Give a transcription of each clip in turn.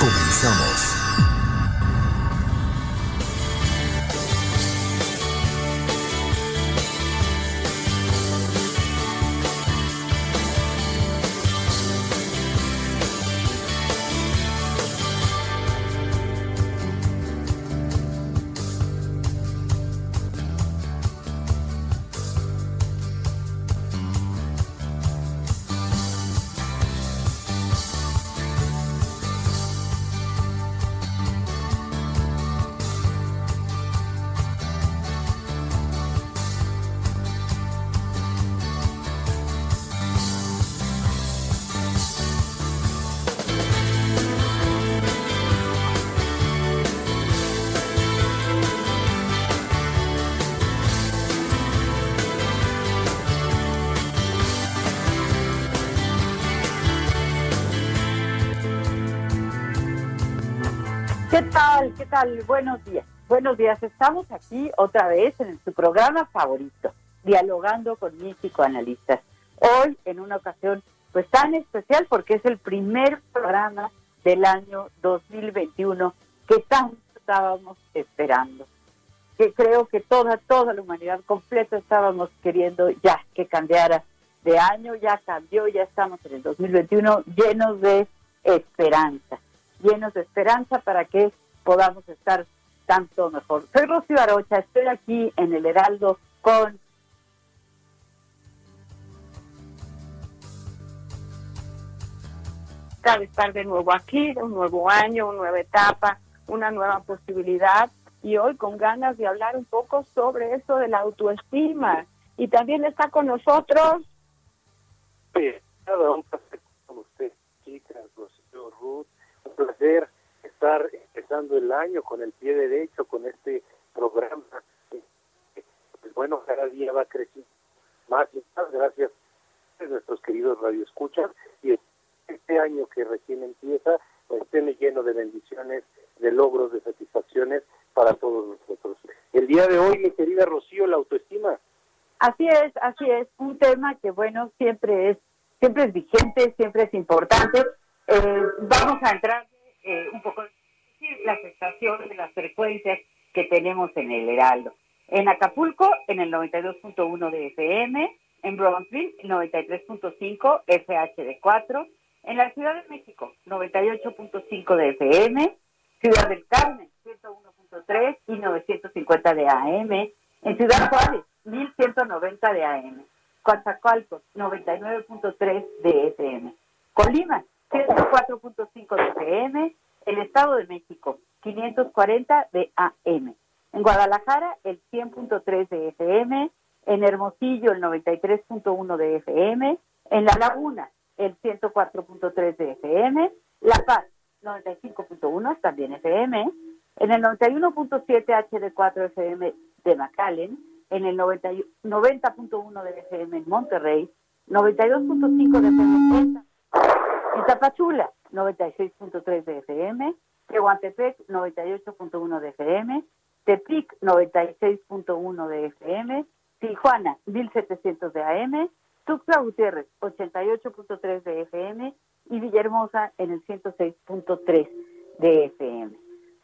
Comenzamos. ¿Qué tal? Buenos días. Buenos días. Estamos aquí otra vez en su programa favorito, dialogando con mis psicoanalistas. Hoy en una ocasión pues tan especial porque es el primer programa del año 2021 que tanto estábamos esperando. Que creo que toda, toda la humanidad completa estábamos queriendo ya que cambiara de año, ya cambió, ya estamos en el 2021 llenos de esperanza llenos de esperanza para que podamos estar tanto mejor. Soy Rocío Arocha, estoy aquí en el Heraldo con de estar de nuevo aquí, un nuevo año, una nueva etapa, una nueva posibilidad y hoy con ganas de hablar un poco sobre eso de la autoestima. Y también está con nosotros. Sí, un placer con usted, chicas, Rocío, Ruth, un placer estar empezando el año con el pie derecho, con este programa. Pues bueno, cada día va creciendo más y más, gracias a nuestros queridos radioescuchas. Y este año que recién empieza, pues esté lleno de bendiciones, de logros, de satisfacciones para todos nosotros. El día de hoy, mi querida Rocío, la autoestima. Así es, así es, un tema que bueno, siempre es, siempre es vigente, siempre es importante. Eh, vamos a entrar eh, un poco en las estaciones, las frecuencias que tenemos en el Heraldo. En Acapulco, en el 92.1 de FM, en Brownsville, 93.5 FHD4, en la Ciudad de México, 98.5 de FM, Ciudad del Carmen, 101.3 y 950 de AM, en Ciudad Juárez, 1190 de AM, Coatzacoalcos, 99.3 de FM, Colima, 104.5 de FM, el Estado de México, 540 de AM, en Guadalajara, el 100.3 de FM, en Hermosillo, el 93.1 de FM, en La Laguna, el 104.3 de FM, La Paz, 95.1, también FM, en el 91.7 HD4 FM de McAllen, en el 90.1 de FM en Monterrey, 92.5 de FM en Tapachula, 96.3 de FM, Tehuantepec, 98.1 de FM, Tepic, 96.1 de FM, Tijuana, 1700 de AM, Tuxtla Gutiérrez, 88.3 de FM y Villahermosa en el 106.3 de FM.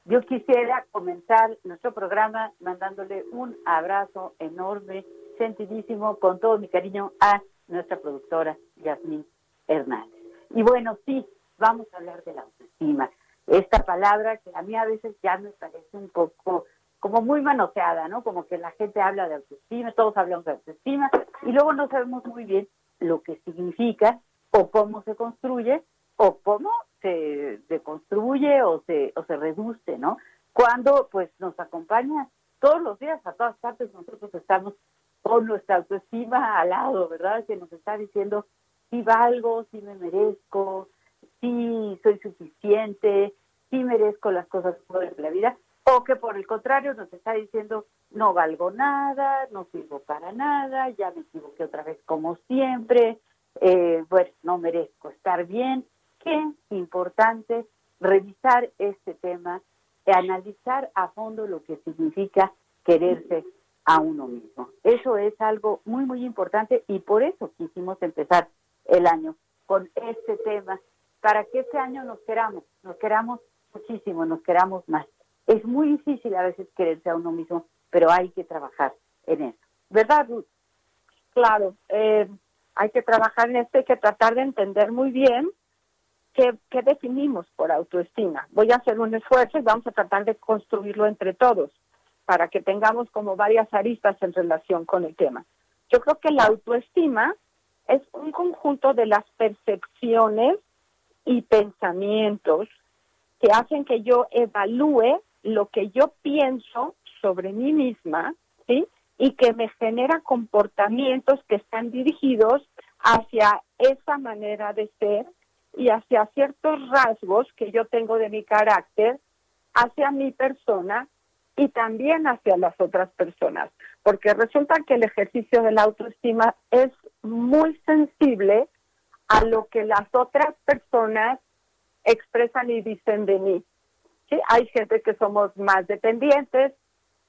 Yo quisiera comenzar nuestro programa mandándole un abrazo enorme, sentidísimo, con todo mi cariño a nuestra productora Yasmín Hernández. Y bueno, sí, vamos a hablar de la autoestima. Esta palabra que a mí a veces ya me parece un poco como muy manoseada, ¿no? Como que la gente habla de autoestima, todos hablamos de autoestima, y luego no sabemos muy bien lo que significa o cómo se construye o cómo se deconstruye o se, o se reduce, ¿no? Cuando pues nos acompaña todos los días a todas partes, nosotros estamos con nuestra autoestima al lado, ¿verdad? Que nos está diciendo si valgo, si me merezco, si soy suficiente, si merezco las cosas de la vida, o que por el contrario nos está diciendo no valgo nada, no sirvo para nada, ya me equivoqué otra vez como siempre, eh, bueno, no merezco estar bien. Qué importante revisar este tema analizar a fondo lo que significa quererse a uno mismo. Eso es algo muy, muy importante y por eso quisimos empezar el año con este tema, para que este año nos queramos, nos queramos muchísimo, nos queramos más. Es muy difícil a veces quererse a uno mismo, pero hay que trabajar en eso. ¿Verdad? Claro, eh, hay que trabajar en esto, hay que tratar de entender muy bien qué, qué definimos por autoestima. Voy a hacer un esfuerzo y vamos a tratar de construirlo entre todos para que tengamos como varias aristas en relación con el tema. Yo creo que la autoestima es un conjunto de las percepciones y pensamientos que hacen que yo evalúe lo que yo pienso sobre mí misma, ¿sí? Y que me genera comportamientos que están dirigidos hacia esa manera de ser y hacia ciertos rasgos que yo tengo de mi carácter, hacia mi persona y también hacia las otras personas, porque resulta que el ejercicio de la autoestima es muy sensible a lo que las otras personas expresan y dicen de mí. Hay gente que somos más dependientes,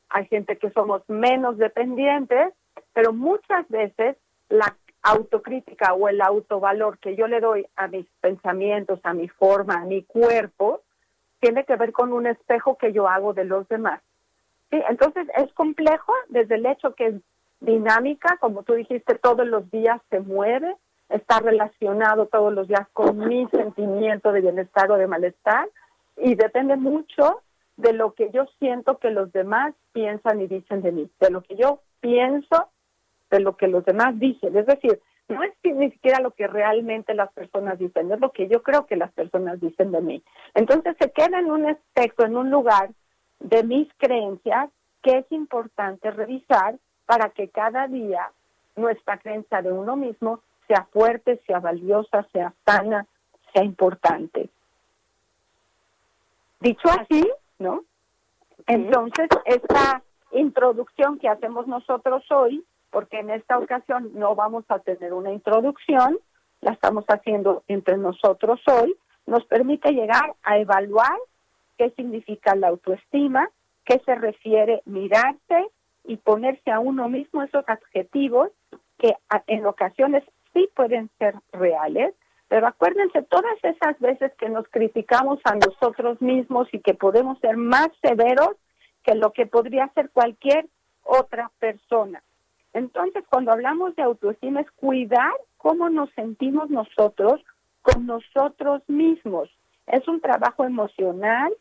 hay gente que somos menos dependientes, pero muchas veces la autocrítica o el autovalor que yo le doy a mis pensamientos, a mi forma, a mi cuerpo, tiene que ver con un espejo que yo hago de los demás. Entonces es complejo desde el hecho que dinámica, como tú dijiste, todos los días se mueve, está relacionado todos los días con mi sentimiento de bienestar o de malestar y depende mucho de lo que yo siento que los demás piensan y dicen de mí, de lo que yo pienso, de lo que los demás dicen. Es decir, no es ni siquiera lo que realmente las personas dicen, es lo que yo creo que las personas dicen de mí. Entonces se queda en un aspecto, en un lugar de mis creencias que es importante revisar para que cada día nuestra creencia de uno mismo sea fuerte, sea valiosa, sea sana, sea importante. Dicho así, ¿no? Entonces, esta introducción que hacemos nosotros hoy, porque en esta ocasión no vamos a tener una introducción, la estamos haciendo entre nosotros hoy, nos permite llegar a evaluar qué significa la autoestima, qué se refiere mirarse y ponerse a uno mismo esos adjetivos que en ocasiones sí pueden ser reales, pero acuérdense todas esas veces que nos criticamos a nosotros mismos y que podemos ser más severos que lo que podría ser cualquier otra persona. Entonces, cuando hablamos de autoestima es cuidar cómo nos sentimos nosotros con nosotros mismos. Es un trabajo emocional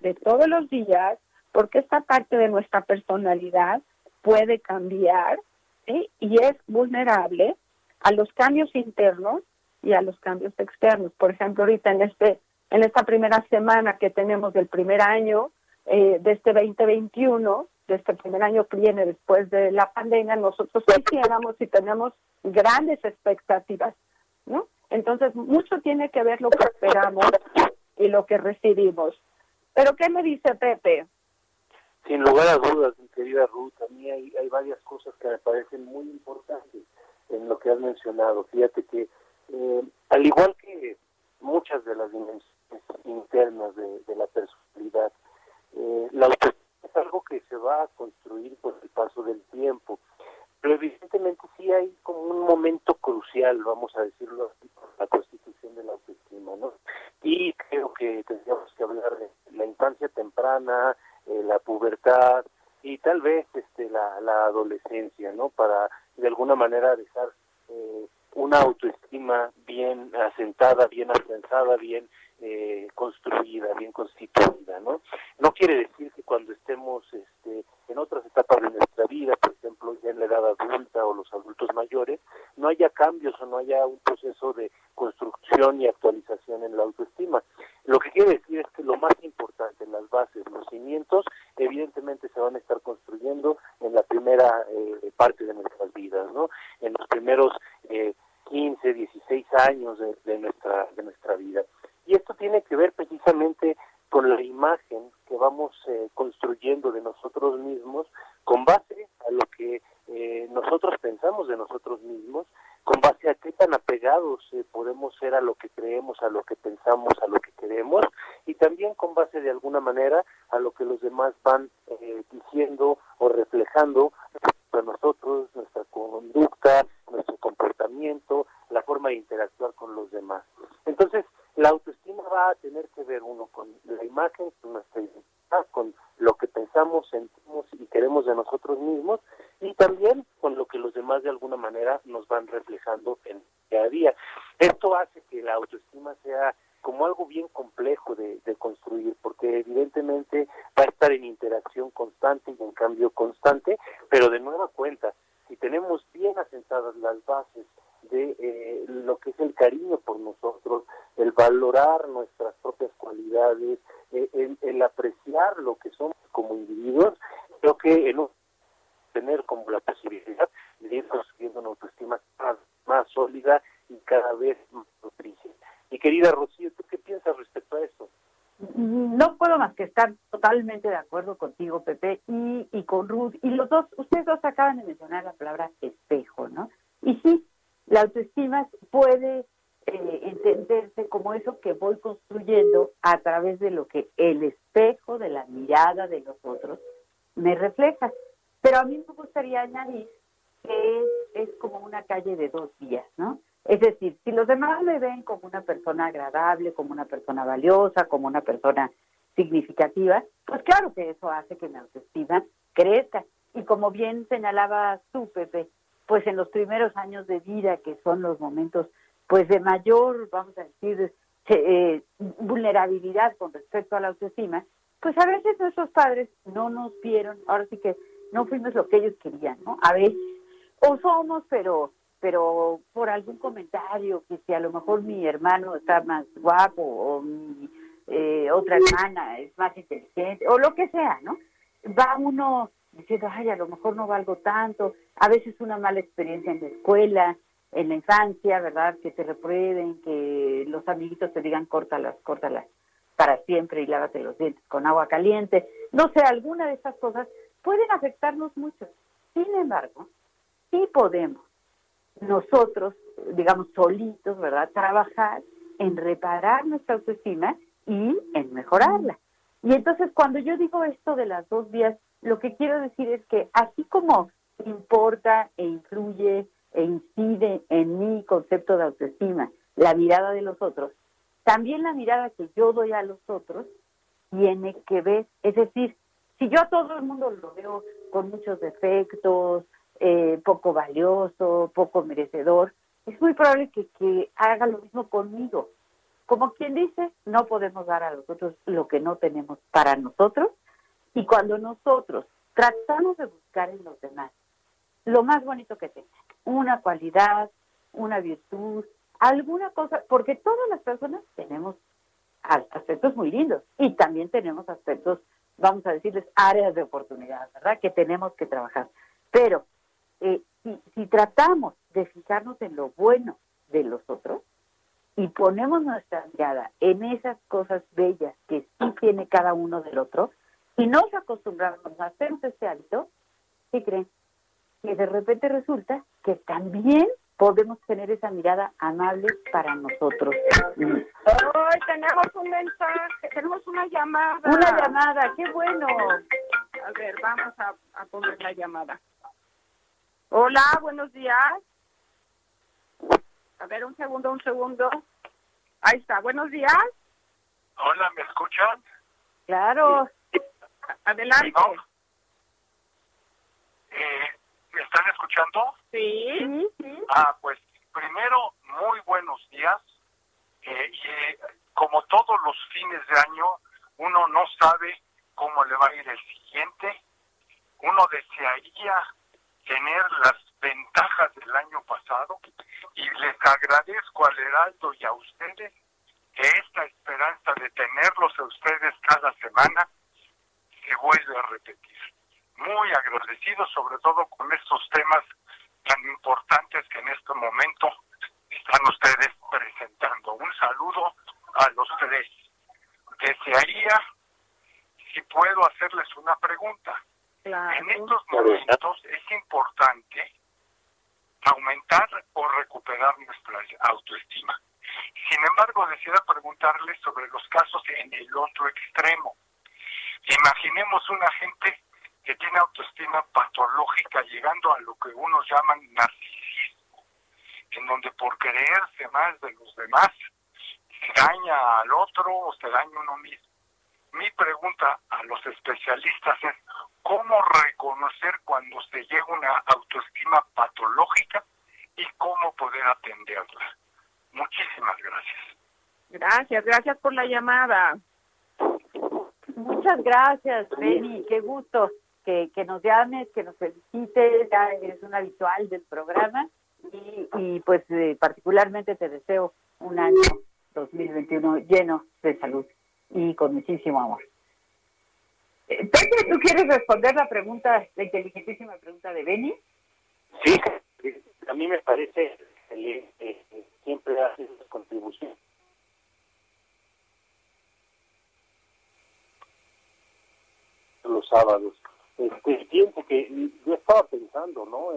de todos los días, porque esta parte de nuestra personalidad puede cambiar y es vulnerable a los cambios internos y a los cambios externos. Por ejemplo, ahorita en este en esta primera semana que tenemos del primer año eh, de este 2021, de este primer año que viene después de la pandemia, nosotros quisiéramos y tenemos grandes expectativas, ¿no? Entonces, mucho tiene que ver lo que esperamos y lo que recibimos. Pero, ¿qué me dice Pepe? Sin lugar a dudas, mi querida Ruth, a mí hay, hay varias cosas que me parecen muy importantes en lo que has mencionado. Fíjate que, eh, al igual que muchas de las dimensiones internas de, la personalidad, eh, la autoestima es algo que se va a construir por el paso del tiempo. Pero evidentemente sí hay como un momento crucial, vamos a decirlo así, la constitución de la autoestima, ¿no? Y creo que tendríamos que hablar de la infancia temprana, la pubertad y tal vez este la, adolescencia, ¿no? Para de alguna manera dejar eh, una autoestima bien asentada, bien afianzada, bien eh, construida, bien constituida, ¿no? No quiere decir que cuando estemos este, en otras etapas de nuestra vida, por ejemplo, ya en la edad adulta o los adultos mayores, no haya cambios o no haya un proceso de construcción y actualización en la autoestima. Lo que quiere decir es que lo más importante, las bases, los cimientos, evidentemente se van a estar construyendo en la primera eh, parte de nuestras vidas, ¿no? En los primeros eh, 15, 16 años de, nuestra, de nuestra vida. Y esto tiene que ver precisamente con la imagen que vamos eh, construyendo de nosotros mismos con base a lo que eh, nosotros pensamos de nosotros mismos, con base a qué tan apegados eh, podemos ser a lo que creemos, a lo que pensamos, a lo que queremos, y también con base de alguna manera a lo que los demás van diciendo o reflejando a nosotros, nuestra conducta, nuestro comportamiento, la forma de interactuar con los demás. Entonces, la autoestima va a tener que ver uno con la imagen, con nuestra identidad, con lo que pensamos, sentimos y queremos de nosotros mismos y también con lo que los demás de alguna manera nos van reflejando en día a día. Esto hace que la autoestima sea como algo bien complejo de, de, construir, porque evidentemente va a estar en interacción constante y en cambio constante, pero de nueva cuenta, si tenemos bien asentadas las bases de eh, lo que es el cariño por nosotros, el valorar nuestras propias cualidades, eh, el, apreciar lo que somos como individuos, creo que en tener como la posibilidad de ir construyendo una autoestima más, sólida y cada vez más nutricia. Mi querida Rocío, ¿tú qué piensas respecto a esto? No puedo más que estar totalmente de acuerdo contigo, Pepe, y, y con Ruth. Y los dos, ustedes dos acaban de mencionar la palabra espejo, ¿no? Y sí, la autoestima puede eh, entenderse como eso que voy construyendo a través de lo que el espejo de la mirada de los otros me refleja. Pero a mí me gustaría añadir que es, como una calle de dos vías, ¿no? Es decir, si los demás me ven como una persona agradable, como una persona valiosa, como una persona significativa, pues claro que eso hace que mi autoestima crezca. Y como bien señalaba tú, Pepe, pues en los primeros años de vida, que son los momentos pues de mayor, vamos a decir, eh, vulnerabilidad con respecto a la autoestima, pues a veces nuestros padres no nos vieron, ahora sí que no fuimos lo que ellos querían, ¿no? A veces, o somos, pero pero por algún comentario, que si a lo mejor mi hermano está más guapo o mi eh, otra hermana es más inteligente o lo que sea, ¿no? Va uno diciendo, ay, a lo mejor no valgo tanto, a veces una mala experiencia en la escuela, en la infancia, ¿verdad? Que te reprueben, que los amiguitos te digan córtalas, córtalas para siempre y lávate los dientes con agua caliente. No sé, alguna de esas cosas pueden afectarnos mucho. Sin embargo, sí podemos nosotros, digamos, solitos, ¿verdad? Trabajar en reparar nuestra autoestima y en mejorarla. Y entonces cuando yo digo esto de las dos vías, lo que quiero decir es que así como importa e influye e incide en mi concepto de autoestima la mirada de los otros, también la mirada que yo doy a los otros tiene que ver, es decir, si yo a todo el mundo lo veo con muchos defectos, eh, poco valioso, poco merecedor, es muy probable que, que haga lo mismo conmigo. Como quien dice, no podemos dar a los otros lo que no tenemos para nosotros y cuando nosotros tratamos de buscar en los demás lo más bonito que tengan, una cualidad, una virtud, alguna cosa, porque todas las personas tenemos aspectos muy lindos y también tenemos aspectos, vamos a decirles, áreas de oportunidad, ¿verdad? Que tenemos que trabajar. Pero eh, si, si tratamos de fijarnos en lo bueno de los otros y ponemos nuestra mirada en esas cosas bellas que sí tiene cada uno del otro, y nos acostumbramos a hacer ese hábito, ¿qué creen? Que de repente resulta que también podemos tener esa mirada amable para nosotros. Hoy tenemos un mensaje, tenemos una llamada. Una llamada, qué bueno. A ver, vamos a, a poner la llamada. Hola, buenos días. A ver, un segundo, un segundo. Ahí está, buenos días. Hola, ¿me escuchan? Claro. Adelante. Eh, ¿Me están escuchando? Sí. Ah, pues primero, muy buenos días. Eh, y eh, como todos los fines de año, uno no sabe cómo le va a ir el siguiente. Uno desearía tener las ventajas del año pasado y les agradezco al Heraldo y a ustedes que esta esperanza de tenerlos a ustedes cada semana se vuelve a repetir. Muy agradecido sobre todo con estos temas tan importantes que en este momento están ustedes presentando. Un saludo a los tres. Desearía, si puedo hacerles una pregunta. En estos momentos es importante aumentar o recuperar nuestra autoestima. Sin embargo, deseo preguntarles sobre los casos en el otro extremo. Imaginemos una gente que tiene autoestima patológica llegando a lo que unos llaman narcisismo, en donde por creerse más de los demás se daña al otro o se daña uno mismo. Mi pregunta a los especialistas es, ¿cómo reconocer cuando se llega una autoestima patológica y cómo poder atenderla? Muchísimas gracias. Gracias, gracias por la llamada. Muchas gracias, Benny, qué gusto que, nos llames, que nos felicites, ya eres un habitual del programa y, pues eh, particularmente te deseo un año 2021 lleno de salud y con muchísimo amor. Eh, Pepe, ¿tú quieres responder la pregunta, la inteligentísima pregunta de Benny? Sí, a mí me parece eh, siempre hace contribución. Los sábados. Este tiempo que yo estaba pensando, ¿no?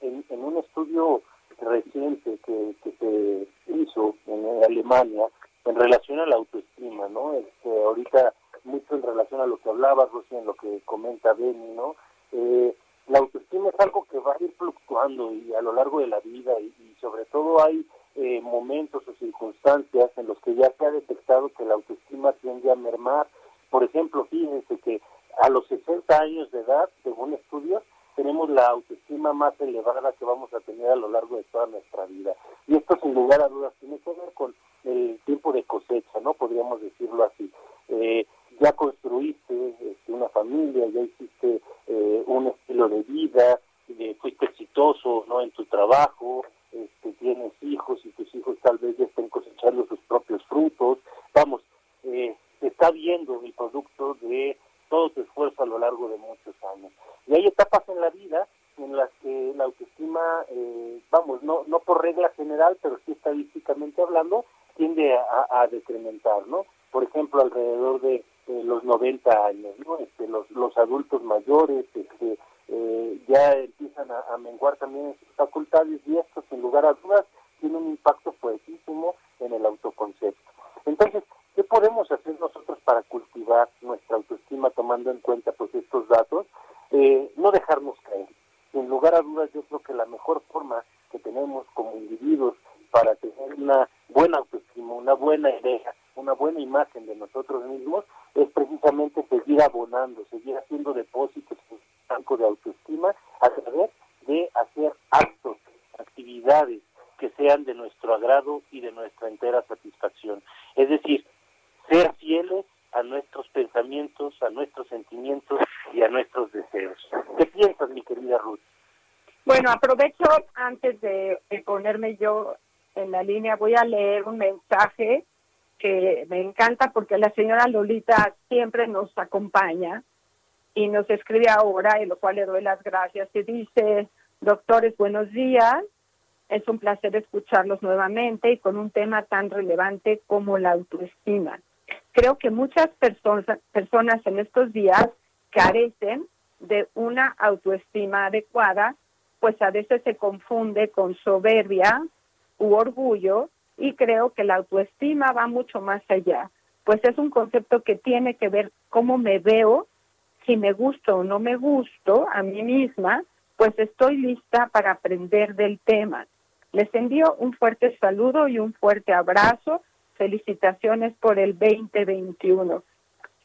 En, en un estudio reciente que, que se hizo en Alemania en relación a la autoestima, ¿no? Este, ahorita mucho en relación a lo que hablaba Rosy, en lo que comenta Benny, ¿no? Eh, la autoestima es algo que va a ir fluctuando y a lo largo de la vida y, sobre todo hay eh, momentos o circunstancias en los que ya se ha detectado que la autoestima tiende a mermar. Por ejemplo, fíjense que a los 60 años de edad, según estudios, tenemos la autoestima más elevada que vamos a tener a lo largo de toda nuestra vida. Y esto sin lugar a dudas tiene que ver con el tiempo de cosecha, ¿no? Podríamos decirlo así. Eh, ya construiste este, una familia, ya hiciste eh, un estilo de vida, eh, fuiste exitoso no en tu trabajo, este, tienes hijos y tus hijos tal vez ya estén cosechando sus propios frutos. Vamos, eh, se está viendo el producto de todo tu esfuerzo a lo largo de muchos años. Y hay etapas en la vida en las que la autoestima, eh, vamos, no, no por regla general, pero sí estadísticamente hablando, tiende a, a decrementar, ¿no? Por ejemplo, alrededor de los 90 años, ¿no? Este, los, los adultos mayores este, eh, ya empiezan a, menguar también sus facultades y esto, sin lugar a dudas, tiene un impacto fuertísimo en el autoconcepto. Entonces, ¿qué podemos hacer nosotros para cultivar nuestra autoestima tomando en cuenta pues estos datos? Eh, no dejarnos caer. Sin lugar a dudas, yo creo que la mejor forma que tenemos como individuos para tener una buena autoestima, una buena idea, una buena imagen de nosotros mismos, es precisamente seguir abonando, seguir haciendo depósitos en el banco de autoestima a través de hacer actos, actividades que sean de nuestro agrado y de nuestra entera satisfacción. Es decir, ser fieles a nuestros pensamientos, a nuestros sentimientos y a nuestros deseos. ¿Qué piensas, mi querida Ruth? Bueno, aprovecho antes de, de ponerme yo en la línea, voy a leer un mensaje que me encanta porque la señora Lolita siempre nos acompaña y nos escribe ahora, y lo cual le doy las gracias, y dice, doctores, buenos días, es un placer escucharlos nuevamente y con un tema tan relevante como la autoestima. Creo que muchas personas, personas en estos días carecen de una autoestima adecuada, pues a veces se confunde con soberbia u orgullo y creo que la autoestima va mucho más allá, pues es un concepto que tiene que ver cómo me veo, si me gusto o no me gusto a mí misma, pues estoy lista para aprender del tema. Les envío un fuerte saludo y un fuerte abrazo. Felicitaciones por el 2021.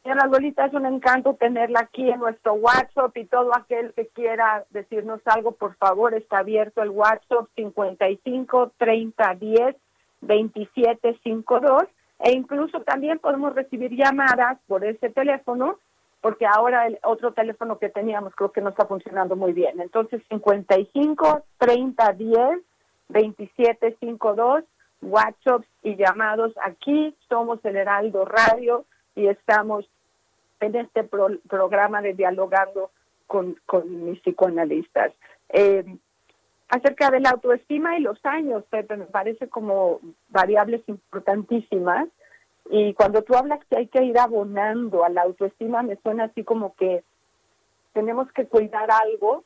Señora Lolita, es un encanto tenerla aquí en nuestro WhatsApp y todo aquel que quiera decirnos algo, por favor, está abierto el WhatsApp 55 30 10 27 52 e incluso también podemos recibir llamadas por ese teléfono porque ahora el otro teléfono que teníamos creo que no está funcionando muy bien. Entonces 55 30 10 27 52 WhatsApp y llamados aquí somos el Heraldo Radio y estamos en este programa de dialogando con, con mis psicoanalistas. Eh, acerca de la autoestima y los años, Pepe, me parece como variables importantísimas. Y cuando tú hablas que hay que ir abonando a la autoestima, me suena así como que tenemos que cuidar algo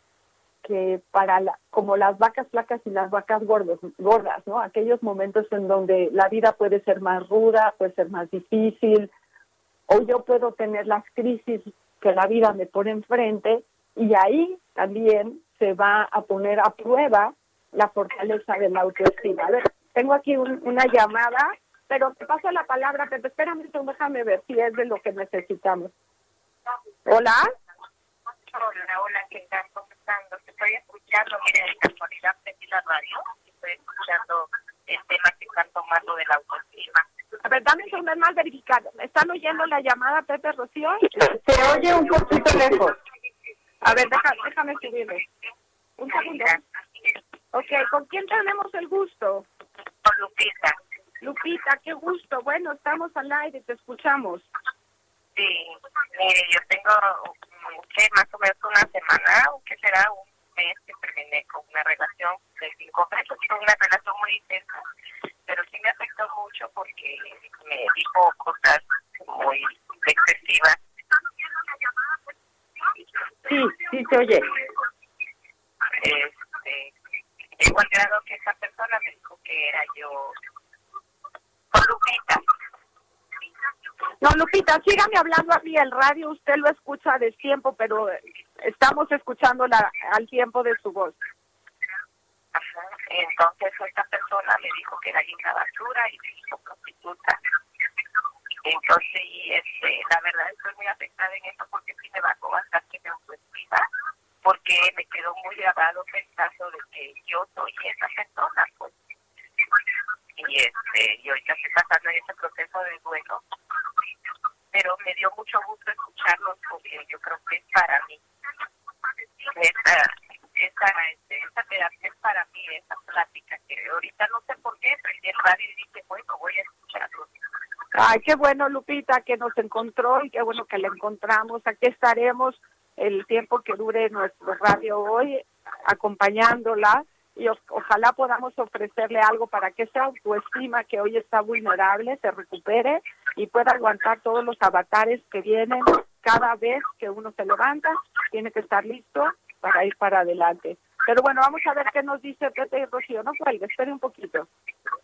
que para la, como las vacas flacas y las vacas gordos, gordas, ¿no? Aquellos momentos en donde la vida puede ser más ruda, puede ser más difícil, o yo puedo tener las crisis que la vida me pone enfrente y ahí también se va a poner a prueba la fortaleza de la autoestima. A ver, tengo aquí una llamada, pero te paso la palabra, pero espérame, déjame ver si es de lo que necesitamos. Hola. Hola, hola, ¿qué tal? ¿Cómo están? estoy escuchando, mire, de casualidad prendí la radio, estoy escuchando el tema que están tomando de la autoestima ver, dame un segundo más verificado. ¿Están oyendo la llamada, Pepe Rocío? Se oye un poquito lejos. A ver, déjame subirle. Un segundo. Ok, ¿con quién tenemos el gusto? Con Lupita. Lupita, qué gusto. Bueno, estamos al aire, te escuchamos. Sí, mire, yo tengo, ¿qué? Más o menos una semana, o qué será, un mes que terminé con una relación de cinco meses, una relación muy intensa pero sí me afectó mucho porque me dijo cosas muy excesivas. Sí, sí se oye. Este, llegó al grado que esa persona me dijo que era yo con Lupita. No, Lupita, sígame hablando a mí. El radio usted lo escucha de tiempo, pero estamos escuchando la, al tiempo de su voz. Entonces esta persona me dijo que era una basura y me hizo prostituta. Entonces, este, la verdad estoy muy afectada en esto porque sí me bajó bastante mi autoestima, porque me quedó muy grabado pensando de que yo soy esa persona, pues. Y este, y ahorita estoy pasando en ese proceso de duelo, pero me dio mucho gusto escucharlos porque yo creo que es para mí. Esta, esa, esa terapia es para mí, esa plática que ahorita no sé por qué, prendí el radio y dije, bueno, voy a escucharlo. Ay, qué bueno, Lupita, que nos encontró y qué bueno que la encontramos. Aquí estaremos el tiempo que dure nuestro radio hoy, acompañándola y ojalá podamos ofrecerle algo para que esa autoestima que hoy está vulnerable se recupere y pueda aguantar todos los avatares que vienen cada vez que uno se levanta, tiene que estar listo para ir para adelante. Pero bueno, vamos a ver qué nos dice Pepe Rocío. No cuelgue, espere un poquito.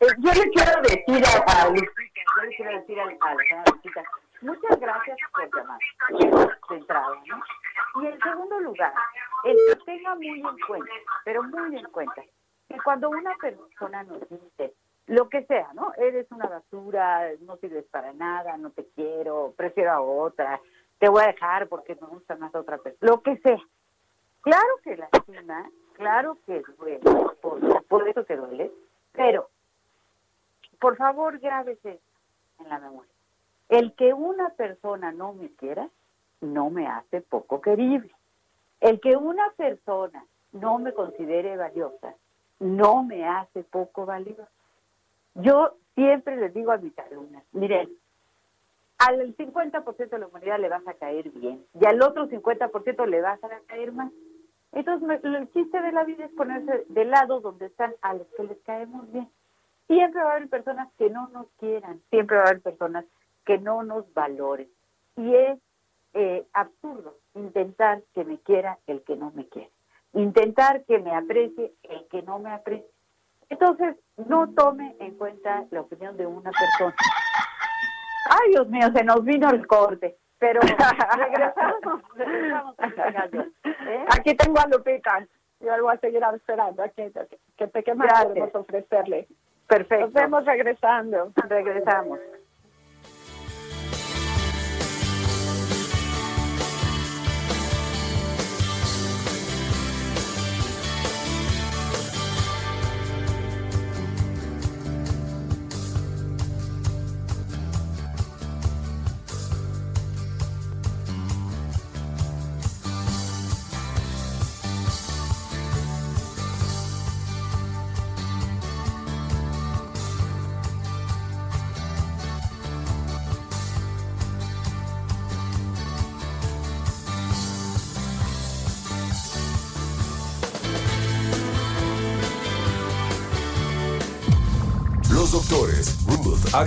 Eh, yo le quiero decir a, a yo le quiero decir a, la muchas gracias por llamar, de entrada, ¿no? Y en segundo lugar, el que tenga muy en cuenta, pero muy en cuenta, que cuando una persona nos dice lo que sea, ¿no? Eres una basura, no sirves para nada, no te quiero, prefiero a otra, te voy a dejar porque me gusta más otra persona, lo que sea. Claro que lastima, claro que duele, por, por eso que duele, pero por favor grábese en la memoria. El que una persona no me quiera no me hace poco querible. El que una persona no me considere valiosa no me hace poco valiosa. Yo siempre les digo a mis alumnas, miren, al 50% de la humanidad le vas a caer bien y al otro 50% le vas a caer mal. Entonces, el chiste de la vida es ponerse del lado donde están a los que les caemos bien. Siempre va a haber personas que no nos quieran, siempre va a haber personas que no nos valoren. Y es eh, absurdo intentar que me quiera el que no me quiere, intentar que me aprecie el que no me aprecie. Entonces, no tome en cuenta la opinión de una persona. Ay, Dios mío, se nos vino el corte. Pero regresamos, regresamos ¿eh? Aquí tengo a Lupita. Yo voy a seguir esperando. Aquí, que te más podemos ofrecerle. Perfecto. Nos vemos regresando. Regresamos.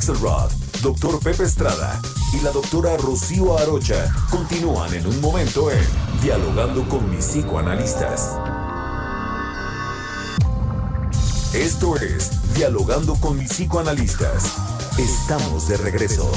Axelrod, doctor Pepe Estrada y la doctora Rocío Arocha continúan en un momento en Dialogando con mis psicoanalistas. Esto es Dialogando con mis psicoanalistas. Estamos de regreso.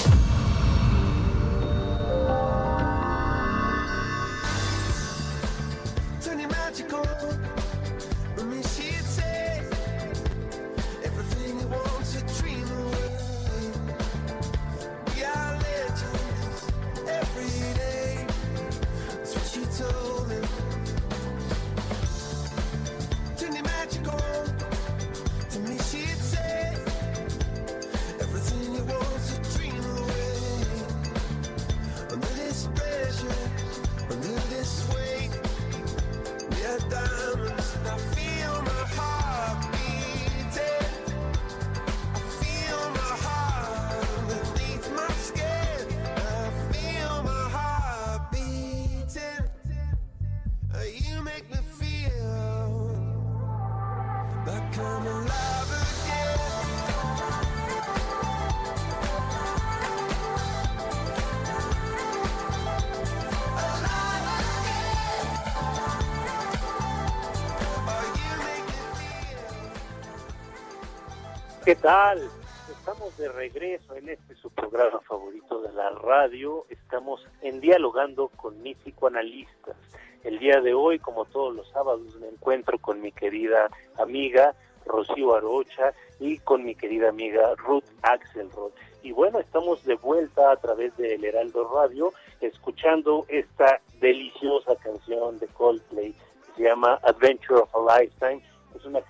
Estamos en dialogando con mis psicoanalistas. El día de hoy, como todos los sábados, me encuentro con mi querida amiga Rocío Arocha y con mi querida amiga Ruth Axelrod. Y bueno, estamos de vuelta a través de El Heraldo Radio, escuchando esta deliciosa canción de Coldplay que se llama Adventure of a Lifetime. Es una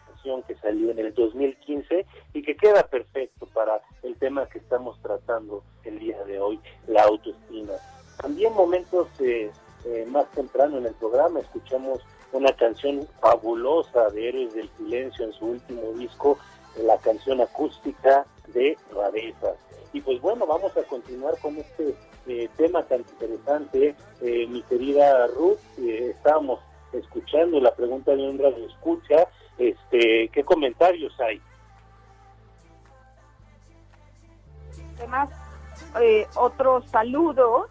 que salió en el 2015 y que queda perfecto para el tema que estamos tratando el día de hoy, la autoestima. También momentos eh, eh, más temprano en el programa escuchamos una canción fabulosa de Héroes del Silencio en su último disco, la canción acústica de Rarezas. Y pues bueno, vamos a continuar con este eh, tema tan interesante. mi querida Ruth, estábamos escuchando la pregunta de un radio escucha este, ¿Qué comentarios hay? Además, eh, otro saludo,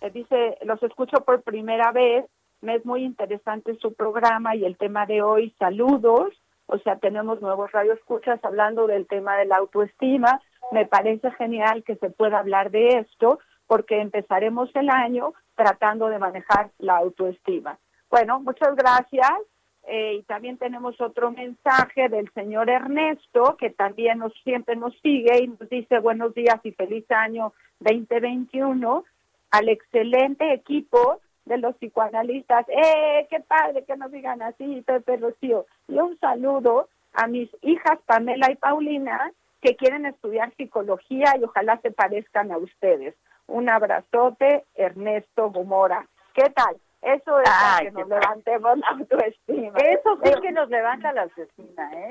eh, dice, los escucho por primera vez, me es muy interesante su programa y el tema de hoy, saludos, o sea, tenemos nuevos radioescuchas hablando del tema de la autoestima, me parece genial que se pueda hablar de esto, porque empezaremos el año tratando de manejar la autoestima. Bueno, muchas gracias eh, y también tenemos otro mensaje del señor Ernesto, que también nos, siempre nos sigue y nos dice buenos días y feliz año 2021 al excelente equipo de los psicoanalistas. ¡Eh, qué padre que nos digan así, Pepe Rocío! Y un saludo a mis hijas Pamela y Paulina, que quieren estudiar psicología y ojalá se parezcan a ustedes. Un abrazote, Ernesto Gomora. ¿Qué tal? Eso es que nos levantemos la autoestima. Eso sí que nos levanta la autoestima, ¿eh?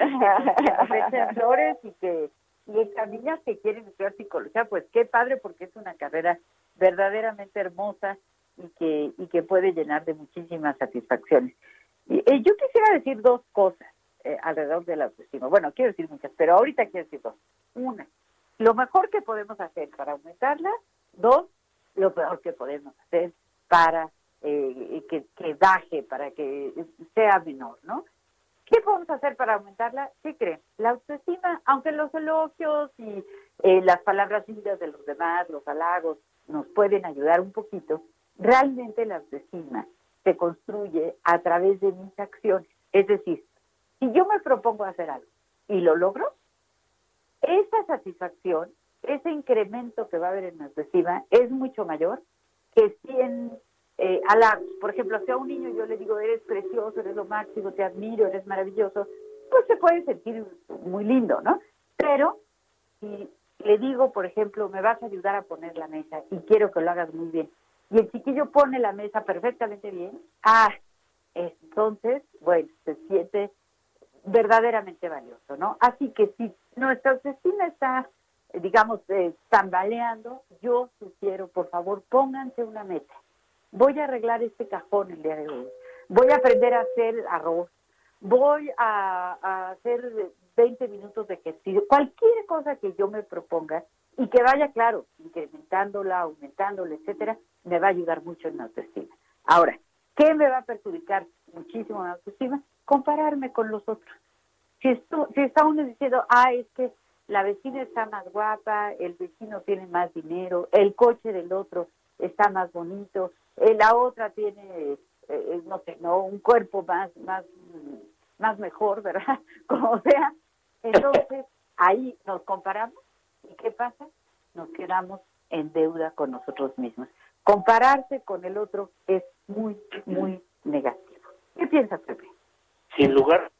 que flores y que y niñas que quieren estudiar psicología, pues qué padre porque es una carrera verdaderamente hermosa y que y que puede llenar de muchísimas satisfacciones. Y, eh, yo quisiera decir dos cosas eh, alrededor de la autoestima. Bueno, quiero decir muchas, pero ahorita quiero decir dos. Una, lo mejor que podemos hacer para aumentarla. Dos, lo peor que podemos hacer para eh, que, que baje, para que sea menor, ¿no? ¿Qué podemos hacer para aumentarla? ¿Qué creen? La autoestima, aunque los elogios y eh, las palabras lindas de los demás, los halagos, nos pueden ayudar un poquito, realmente la autoestima se construye a través de mis acciones. Es decir, si yo me propongo hacer algo y lo logro, esa satisfacción, ese incremento que va a haber en la autoestima es mucho mayor que si en eh, Por ejemplo, si a un niño yo le digo, eres precioso, eres lo máximo, te admiro, eres maravilloso, pues se puede sentir muy lindo, ¿no? Pero si le digo, por ejemplo, me vas a ayudar a poner la mesa y quiero que lo hagas muy bien, y el chiquillo pone la mesa perfectamente bien, ah, entonces, bueno, se siente verdaderamente valioso, ¿no? Así que si nuestra autoestima está, digamos, eh, tambaleando, yo sugiero, por favor, pónganse una meta voy a arreglar este cajón el día de hoy, voy a aprender a hacer arroz, voy a, hacer 20 minutos de ejercicio, cualquier cosa que yo me proponga y que vaya, claro, incrementándola, aumentándola, etcétera, me va a ayudar mucho en la autoestima. Ahora, ¿qué me va a perjudicar muchísimo en la autoestima? Compararme con los otros. Si, esto, si está uno diciendo, ah, es que la vecina está más guapa, el vecino tiene más dinero, el coche del otro está más bonito, eh, la otra tiene, eh, eh, no sé, no, un cuerpo más, más, más mejor, ¿verdad? Como sea. Entonces, ahí nos comparamos y ¿qué pasa? Nos quedamos en deuda con nosotros mismos. Compararse con el otro es muy, muy negativo. ¿Qué piensas, Pepe? Sin lugar,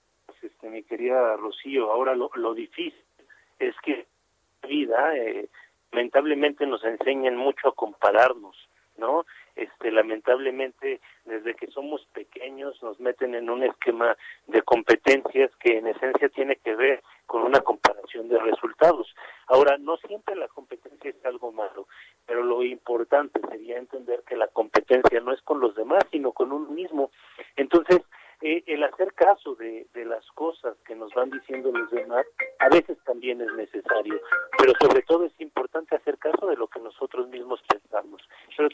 este, mi querida Rocío, ahora lo, lo difícil es que vida eh, lamentablemente nos enseñan mucho a compararnos, ¿no? Este, lamentablemente desde que somos pequeños nos meten en un esquema de competencias que en esencia tiene que ver con una comparación de resultados. Ahora, no siempre la competencia es algo malo, pero lo importante sería entender que la competencia no es con los demás, sino con uno mismo. Entonces, eh, el hacer caso de, de las cosas que nos van diciendo los demás a veces también es necesario, pero sobre todo es importante hacer caso de lo que nosotros mismos pensamos.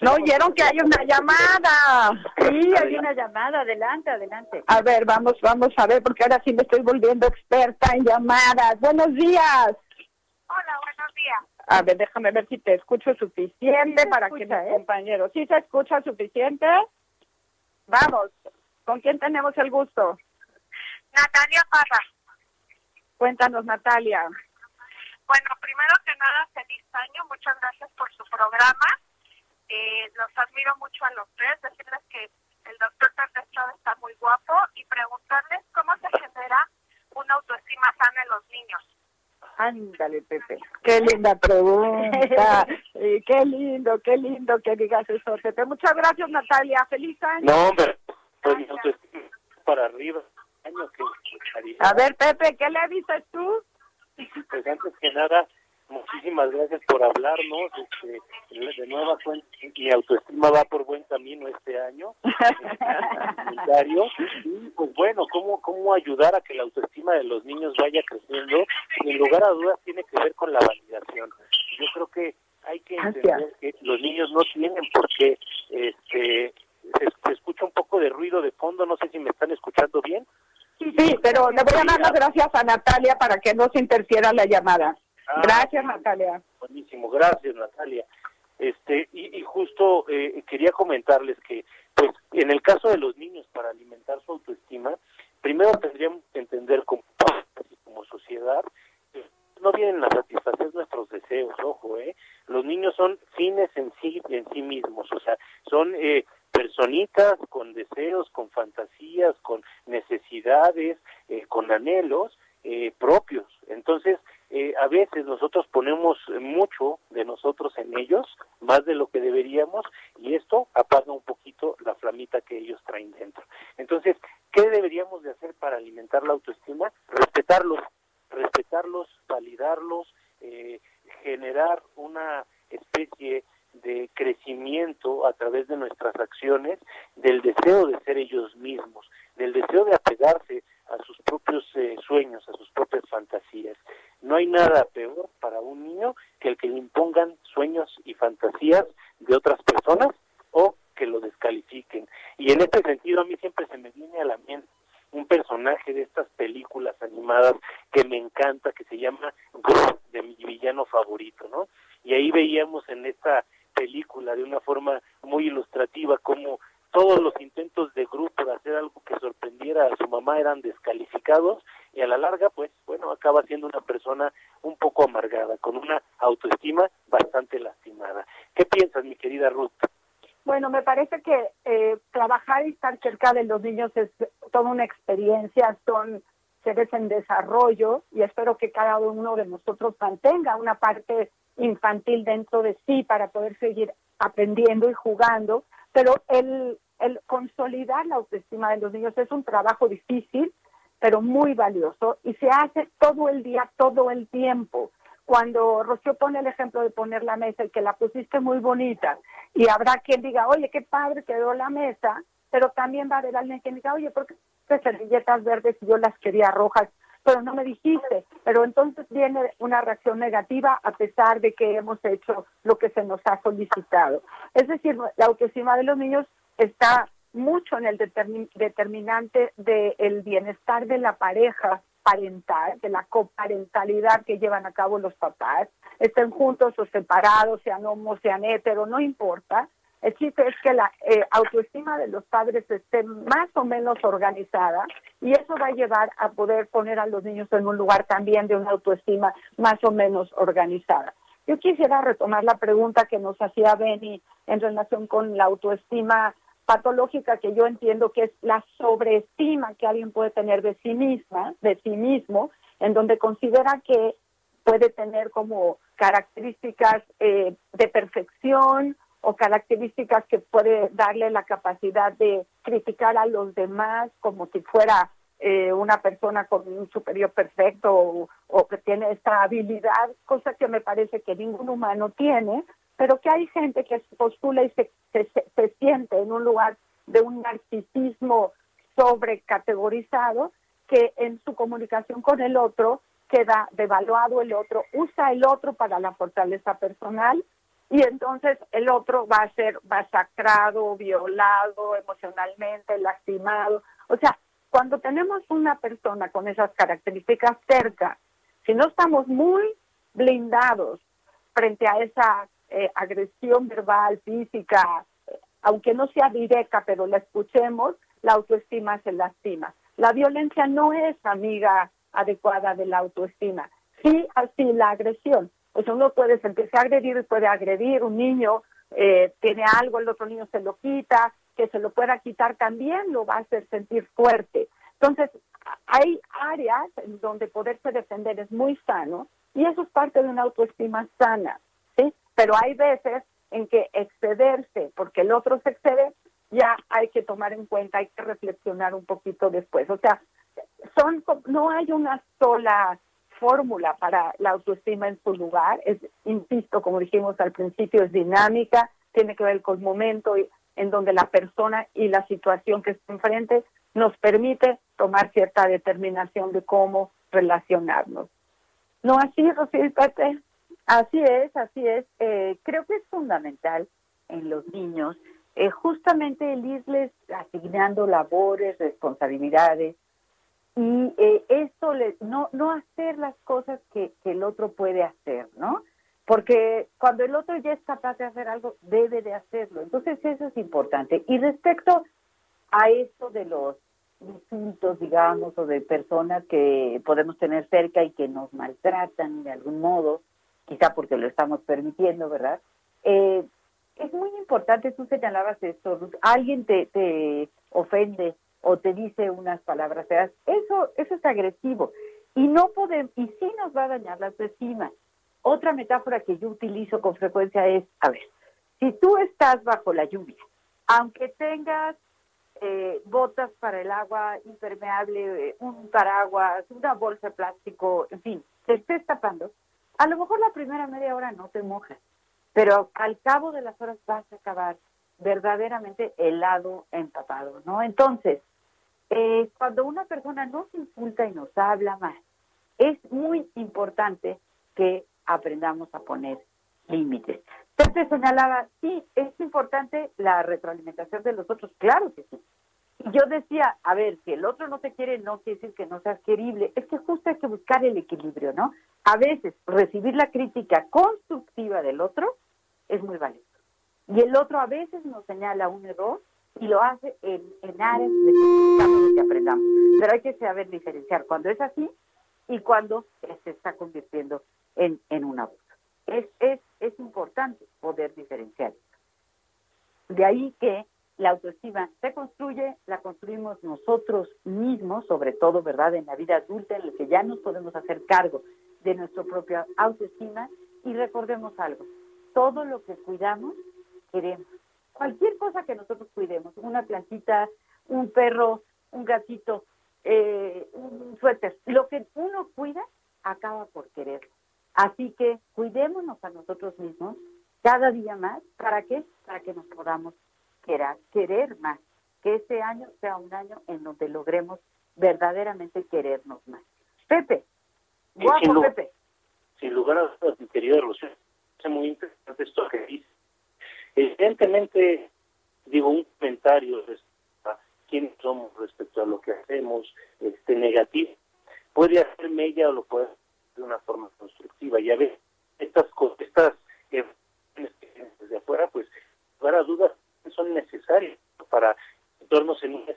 no oyeron que hay una llamada. Sí, hay una llamada. Adelante, adelante. A ver, vamos, vamos a ver, porque ahora sí me estoy volviendo experta en llamadas. Buenos días. Hola, buenos días. A ver, déjame ver si te escucho suficiente para que mis ¿eh? compañeros. ¿Sí se escucha suficiente? Vamos. ¿Con quién tenemos el gusto? Natalia Parra. Cuéntanos, Natalia. Bueno, primero que nada, feliz año. Muchas gracias por su programa. Eh, los admiro mucho a los tres. Decirles que el doctor Estrada está muy guapo y preguntarles cómo se genera una autoestima sana en los niños. Ándale, Pepe. Qué linda pregunta. qué lindo, qué lindo que digas eso, Pepe. Muchas gracias, Natalia. Feliz año. No, hombre, para arriba. A ver, Pepe, ¿qué le dices tú? Pues antes que nada, muchísimas gracias por hablarnos. Este, de nueva cuenta, mi autoestima va por buen camino este año. y pues bueno, ¿cómo, ¿cómo ayudar a que la autoestima de los niños vaya creciendo? En lugar a dudas tiene que ver con la validación. Yo creo que hay que entender que los niños no tienen por qué este, se, escucha un poco de ruido de fondo, no sé si me están escuchando bien. Sí, pero le voy a dar las gracias a Natalia para que no se interfiera la llamada. Ah, gracias, Natalia. Buenísimo, gracias, Natalia. Este, y, justo eh, quería comentarles que, pues, en el caso de los niños, para alimentar su autoestima, primero tendríamos que entender como, como sociedad, no vienen a satisfacer nuestros deseos, ojo, ¿eh? Los niños son fines en sí, en sí mismos, o sea, son eh, personitas con deseos, con fantasías, con necesidades, eh, con anhelos eh, propios. Entonces, eh, a veces nosotros ponemos mucho de nosotros en ellos, más de lo que deberíamos, y esto apaga un poquito la flamita que ellos traen dentro. Entonces, ¿qué deberíamos de hacer para alimentar la autoestima? Respetarlos, respetarlos, validarlos, generar una especie de crecimiento a través de del deseo de ser ellos mismos, del deseo de apegarse a sus propios eh, sueños, a sus propias fantasías. No hay nada peor para un niño que el que le impongan sueños y fantasías de otras personas o que lo descalifiquen. Y en este sentido a mí siempre se me viene a la mente un personaje de estas películas animadas que me encanta, que se llama Gru, de mi villano favorito, ¿no? Y ahí veíamos en esta película de una forma muy ilustrativa como todos los intentos de grupo de hacer algo que sorprendiera a su mamá eran descalificados y a la larga pues bueno acaba siendo una persona un poco amargada con una autoestima bastante lastimada ¿qué piensas mi querida Ruth? Bueno, me parece que eh, trabajar y estar cerca de los niños es toda una experiencia, son seres en desarrollo y espero que cada uno de nosotros mantenga una parte infantil dentro de sí para poder seguir aprendiendo y jugando, pero el, consolidar la autoestima de los niños es un trabajo difícil, pero muy valioso y se hace todo el día, todo el tiempo. Cuando Rocío pone el ejemplo de poner la mesa y que la pusiste muy bonita y habrá quien diga, oye, qué padre quedó la mesa, pero también va a haber alguien que diga, oye, ¿por qué servilletas verdes y yo las quería rojas, pero no me dijiste. Pero entonces viene una reacción negativa a pesar de que hemos hecho lo que se nos ha solicitado. Es decir, la autoestima de los niños está mucho en el determinante del bienestar de la pareja parental, de la coparentalidad que llevan a cabo los papás, estén juntos o separados, sean homos, sean heteros, no importa. El chiste es que la eh, autoestima de los padres esté más o menos organizada y eso va a llevar a poder poner a los niños en un lugar también de una autoestima más o menos organizada. Yo quisiera retomar la pregunta que nos hacía Benny en relación con la autoestima patológica que yo entiendo que es la sobreestima que alguien puede tener de sí misma, de sí mismo, en donde considera que puede tener como características eh, de perfección o características que puede darle la capacidad de criticar a los demás como si fuera eh, una persona con un superior perfecto o, que tiene esta habilidad, cosa que me parece que ningún humano tiene, pero que hay gente que postula y se, se, siente en un lugar de un narcisismo sobrecategorizado que en su comunicación con el otro queda devaluado el otro, usa el otro para la fortaleza personal y entonces el otro va a ser masacrado, violado emocionalmente, lastimado. O sea, cuando tenemos una persona con esas características cerca, si no estamos muy blindados frente a esa eh, agresión verbal, física, aunque no sea directa, pero la escuchemos, la autoestima se lastima. La violencia no es amiga adecuada de la autoestima. Sí, así la agresión. O sea, uno puede sentirse agredido y puede agredir. Un niño eh, tiene algo, el otro niño se lo quita, que se lo pueda quitar también lo va a hacer sentir fuerte. Entonces, hay áreas en donde poderse defender es muy sano y eso es parte de una autoestima sana. Pero hay veces en que excederse, porque el otro se excede, ya hay que tomar en cuenta, hay que reflexionar un poquito después. O sea, son no hay una sola fórmula para la autoestima en su lugar. Es, insisto, como dijimos al principio, es dinámica, tiene que ver con el momento en donde la persona y la situación que está enfrente nos permite tomar cierta determinación de cómo relacionarnos. ¿No así, Rocío Pate? Así es, así es. Eh, creo que es fundamental en los niños eh, justamente el irles asignando labores, responsabilidades y eh, esto le, no no hacer las cosas que, que el otro puede hacer, ¿no? Porque cuando el otro ya es capaz de hacer algo, debe de hacerlo. Entonces eso es importante. Y respecto a esto de los insultos, digamos, o de personas que podemos tener cerca y que nos maltratan de algún modo, quizá porque lo estamos permitiendo, ¿verdad? Eh, es muy importante, tú señalabas esto, alguien te, te ofende o te dice unas palabras feas, eso, eso es agresivo y no podemos, y sí nos va a dañar la autoestima. Otra metáfora que yo utilizo con frecuencia es, a ver, si tú estás bajo la lluvia, aunque tengas eh, botas para el agua impermeable, eh, un paraguas, una bolsa de plástico, en fin, te estés tapando, a lo mejor la primera media hora no te mojas, pero al cabo de las horas vas a acabar verdaderamente helado, empapado, ¿no? Entonces, eh, cuando una persona nos insulta y nos habla más, es muy importante que aprendamos a poner límites. Entonces señalaba, sí, es importante la retroalimentación de los otros, claro que sí, yo decía, a ver, si el otro no te quiere, no quiere decir que no seas querible. Es que justo hay que buscar el equilibrio, ¿no? A veces recibir la crítica constructiva del otro es muy valioso. Y el otro a veces nos señala un error y lo hace en, en áreas de que aprendamos. Pero hay que saber diferenciar cuando es así y cuando se está convirtiendo en, en un abuso. Es, es, es importante poder diferenciar. De ahí que la autoestima se construye, la construimos nosotros mismos, sobre todo, ¿verdad?, en la vida adulta, en la que ya nos podemos hacer cargo de nuestra propia autoestima. Y recordemos algo, todo lo que cuidamos, queremos. Cualquier cosa que nosotros cuidemos, una plantita, un perro, un gatito, eh, un suéter, lo que uno cuida, acaba por quererlo. Así que cuidémonos a nosotros mismos cada día más. ¿Para qué? Para que nos podamos querer, querer más que este año sea un año en donde logremos verdaderamente querernos más. Pepe, guapo sin, Pepe. Sin lugar a dudas, mi querida Rocío, es muy interesante esto que dice. Evidentemente, digo, un comentario respecto a quiénes somos, respecto a lo que hacemos, este negativo, puede hacerme ella o lo puede hacer de una forma constructiva. Ya ves, estas, estas eh, desde afuera, pues, para dudas, son necesarias para meternos en una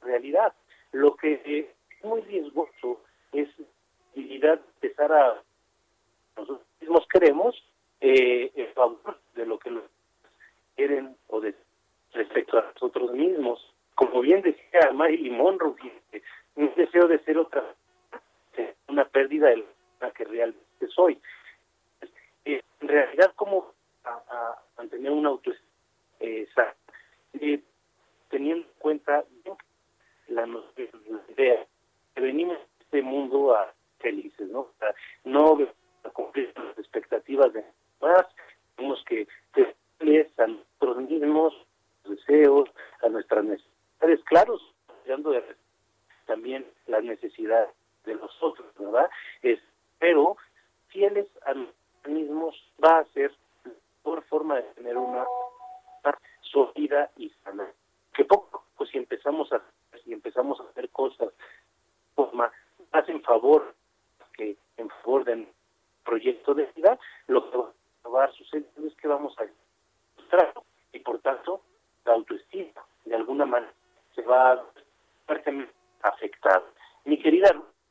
realidad. Lo que es muy riesgoso es la empezar a nosotros mismos queremos eh, en favor de lo que quieren o de respecto a nosotros mismos. Como bien decía Marilyn Monroe, un deseo de ser otra, una pérdida de la que realmente soy. Eh, en realidad, como a, mantener una autoestima eh, eh, teniendo en cuenta la, idea que venimos a este mundo a felices, ¿no? no a cumplir las expectativas de más, tenemos que a nosotros mismos, deseos, a nuestras necesidades, claros, dando también las necesidades de los otros, ¿verdad? Es, pero fieles a nosotros mismos va a ser la mejor forma de tener una sólida y sana. Que poco, pues si empezamos a si empezamos a hacer cosas forma más en favor que en favor del proyecto de vida, lo que va a suceder es que vamos a mostrar y por tanto la autoestima de alguna manera se va fuertemente afectar. Mi querida,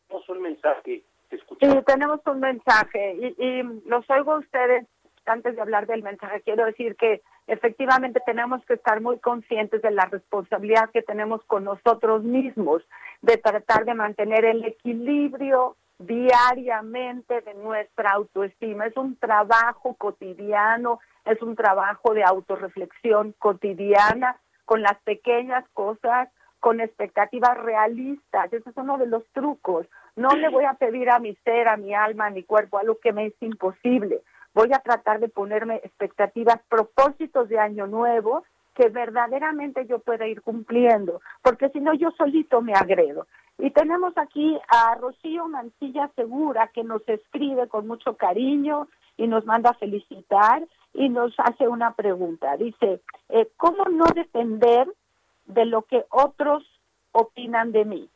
tenemos un mensaje. Sí, tenemos un mensaje y, y los oigo a ustedes antes de hablar del mensaje. Quiero decir que efectivamente tenemos que estar muy conscientes de la responsabilidad que tenemos con nosotros mismos, de tratar de mantener el equilibrio diariamente de nuestra autoestima. Es un trabajo cotidiano, es un trabajo de autorreflexión cotidiana con las pequeñas cosas, con expectativas realistas. Ese es uno de los trucos. No le voy a pedir a mi ser, a mi alma, a mi cuerpo algo que me es imposible. Voy a tratar de ponerme expectativas, propósitos de año nuevo que verdaderamente yo pueda ir cumpliendo, porque si no yo solito me agredo. Y tenemos aquí a Rocío Mancilla Segura, que nos escribe con mucho cariño y nos manda a felicitar y nos hace una pregunta. Dice, eh, ¿cómo no depender de lo que otros opinan de mí?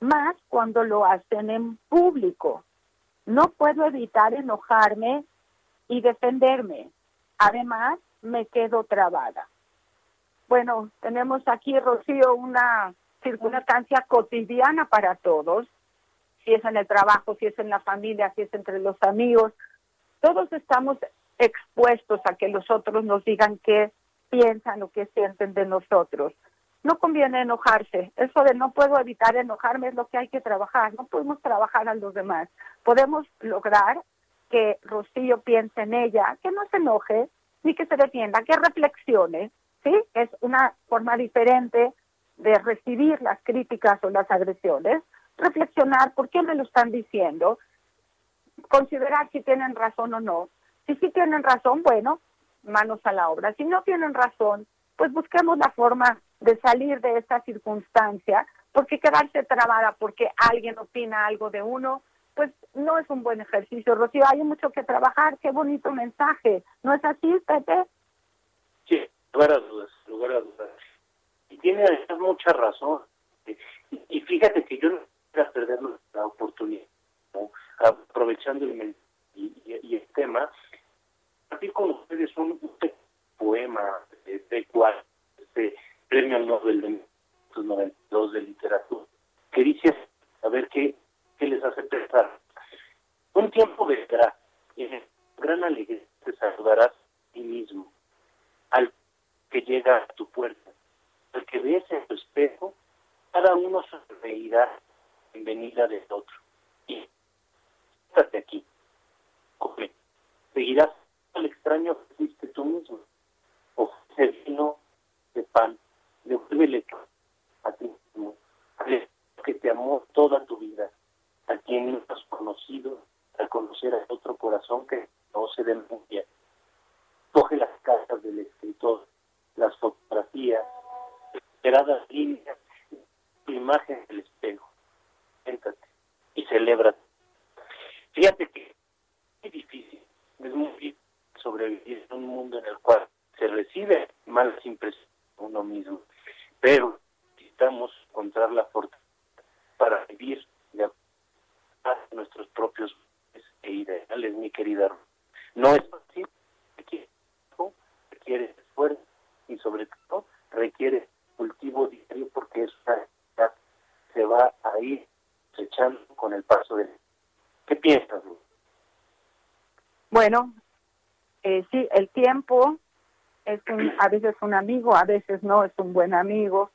Más cuando lo hacen en público. No puedo evitar enojarme y defenderme. Además, me quedo trabada. Bueno, tenemos aquí, Rocío, una circunstancia cotidiana para todos, si es en el trabajo, si es en la familia, si es entre los amigos, todos estamos expuestos a que los otros nos digan qué piensan o qué sienten de nosotros. No conviene enojarse. Eso de no puedo evitar enojarme es lo que hay que trabajar. No podemos trabajar a los demás. Podemos lograr que Rocío piense en ella, que no se enoje, ni que se defienda, que reflexione. ¿sí? Es una forma diferente de recibir las críticas o las agresiones, reflexionar por qué me lo están diciendo, considerar si tienen razón o no. Si sí tienen razón, bueno, manos a la obra. Si no tienen razón, pues busquemos la forma de salir de esta circunstancia, porque quedarse trabada porque alguien opina algo de uno, pues no es un buen ejercicio. Rocío, hay mucho que trabajar, qué bonito mensaje. ¿No es así, Pepe? Sí, lugar a dudas, lugar a dudas y tiene mucha razón. Y, fíjate que yo no quiero perder la oportunidad, aprovechando el, y, el tema, aquí con ustedes un, poema de, cual este premio Nobel de 1992 de literatura, que dice, a ver qué, qué les hace pensar. Un tiempo vendrá, y en gran alegría te saludarás a ti mismo, al que llega a tu puerta el que ves en tu espejo, cada uno sonreirá en venida del otro. Y estate aquí, come, seguirás al extraño que fuiste tú mismo. Ofrece vino de pan, devuélvele a ti mismo, que te amó toda tu vida, a quien has conocido, al conocer a otro corazón que no se denuncia. Coge las cartas del escritor, las fotografías, esperadas líneas tu imagen del espejo. Siéntate y celebra. Fíjate que es difícil, es muy difícil sobrevivir en un mundo en el cual se recibe malas impresiones uno mismo, pero necesitamos encontrar la fortaleza para vivir de acuerdo a nuestros propios e ideales, mi querida. No es fácil, requiere, requiere esfuerzo y sobre todo requiere cultivo diario porque eso se va a ir echando con el paso del... ¿Qué piensas, Bueno, eh, sí, el tiempo es a veces un amigo, a veces no es un buen amigo.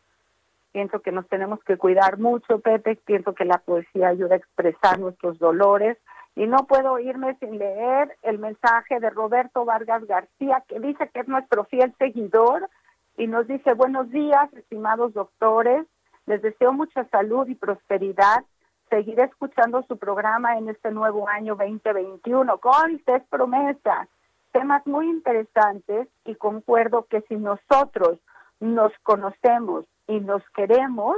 Pienso que nos tenemos que cuidar mucho, Pepe. Pienso que la poesía ayuda a expresar nuestros dolores. Y no puedo irme sin leer el mensaje de Roberto Vargas García, que dice que es nuestro fiel seguidor y nos dice, buenos días, estimados doctores. Les deseo mucha salud y prosperidad. Seguiré escuchando su programa en este nuevo año 2021. Con usted promesa temas muy interesantes y concuerdo que si nosotros nos conocemos y nos queremos,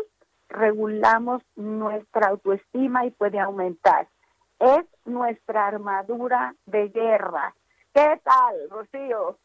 regulamos nuestra autoestima y puede aumentar. Es nuestra armadura de guerra. ¿Qué tal, Rocío?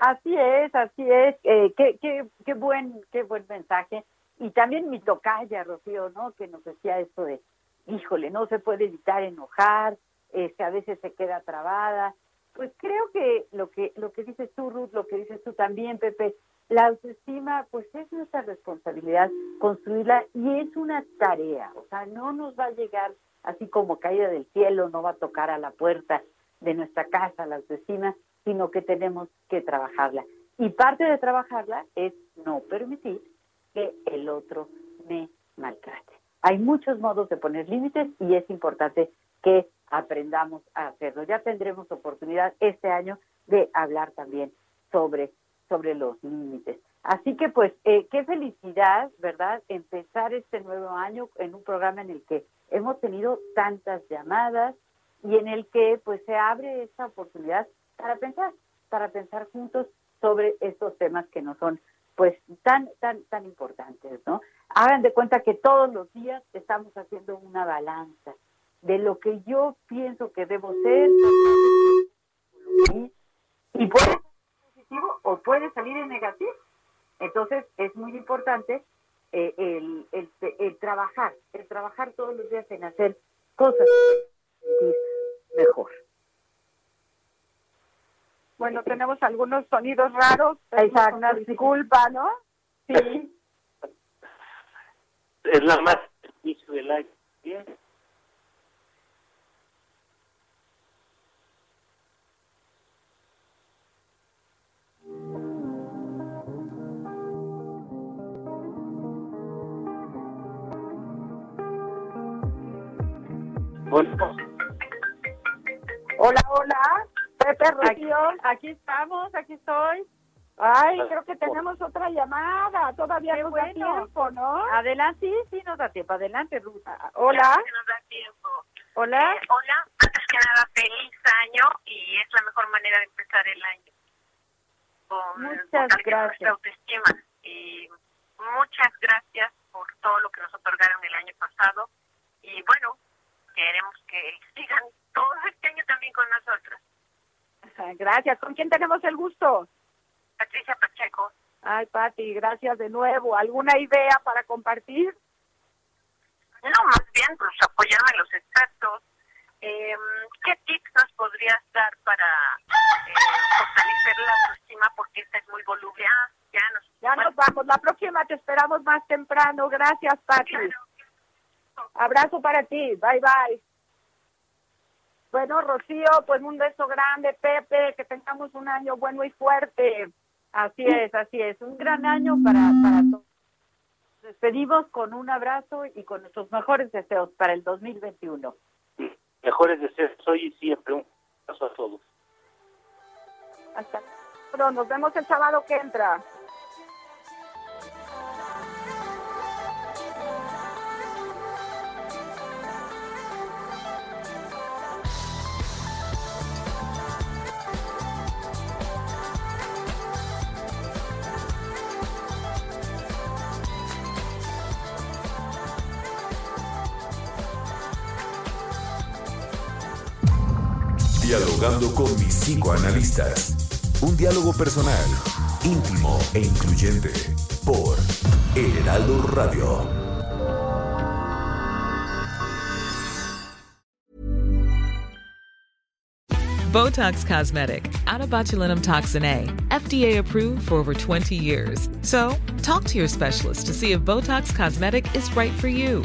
Así es, así es. Eh, qué, qué, qué, buen, qué buen mensaje. Y también mi tocaya, Rocío, ¿no? Que nos decía esto de, híjole, no se puede evitar enojar, este, a veces se queda trabada. Pues creo que lo que lo que dices tú, Ruth, lo que dices tú también, Pepe, la autoestima, pues es nuestra responsabilidad construirla y es una tarea, o sea, no nos va a llegar así como caída del cielo, no va a tocar a la puerta de nuestra casa la autoestima, sino que tenemos que trabajarla. Y parte de trabajarla es no permitir que el otro me maltrate. Hay muchos modos de poner límites y es importante que aprendamos a hacerlo. Ya tendremos oportunidad este año de hablar también sobre, sobre los límites. Así que pues, eh, qué felicidad, ¿verdad? Empezar este nuevo año en un programa en el que hemos tenido tantas llamadas y en el que pues se abre esta oportunidad para pensar, para pensar juntos sobre estos temas que no son pues tan, tan, tan importantes, ¿no? Hagan de cuenta que todos los días estamos haciendo una balanza de lo que yo pienso que debo ser y puede ser positivo o puede salir en negativo. Entonces es muy importante eh, el, el, el, trabajar, el trabajar todos los días en hacer cosas mejor. Bueno, tenemos algunos sonidos raros. Exacto. Una disculpa, ¿no? Sí. Es la más inicio del. Bien. Hola, hola. Pepe. Aquí, estamos, aquí estoy. Ay, creo que tenemos otra llamada. Todavía nos da tiempo, ¿no? Adelante, sí, sí nos da tiempo. Adelante, Ruth. Ah, hola. Nos da tiempo. Hola. Eh, hola, antes que nada, feliz año y es la mejor manera de empezar el año. Con Muchas gracias. autoestima. Y muchas gracias por todo lo que nos otorgaron el año pasado. Y bueno, queremos que sigan todo este año también con nosotros. Gracias. ¿Con quién tenemos el gusto? Patricia Pacheco. Ay, Pati, gracias de nuevo. ¿Alguna idea para compartir? No, más bien, pues apoyarme a los expertos. Eh, ¿Qué tips nos podrías dar para eh, fortalecer la autoestima? Porque esta es muy voluble. Ah, ya nos, ya nos vamos. La próxima te esperamos más temprano. Gracias, Pati. Abrazo para ti. Bye, bye. Bueno, Rocío, pues un beso grande, Pepe, que tengamos un año bueno y fuerte. Así es, así es. Un gran año para, para todos. Nos despedimos con un abrazo y con nuestros mejores deseos para el 2021. Mejores deseos hoy y siempre. Un abrazo a todos. Hasta pronto. Nos vemos el sábado que entra. Psicoanalistas. Un diálogo personal, íntimo e incluyente por El Heraldo Radio. Botox Cosmetic, out botulinum toxin A, FDA approved for over 20 years. So, talk to your specialist to see if Botox Cosmetic is right for you.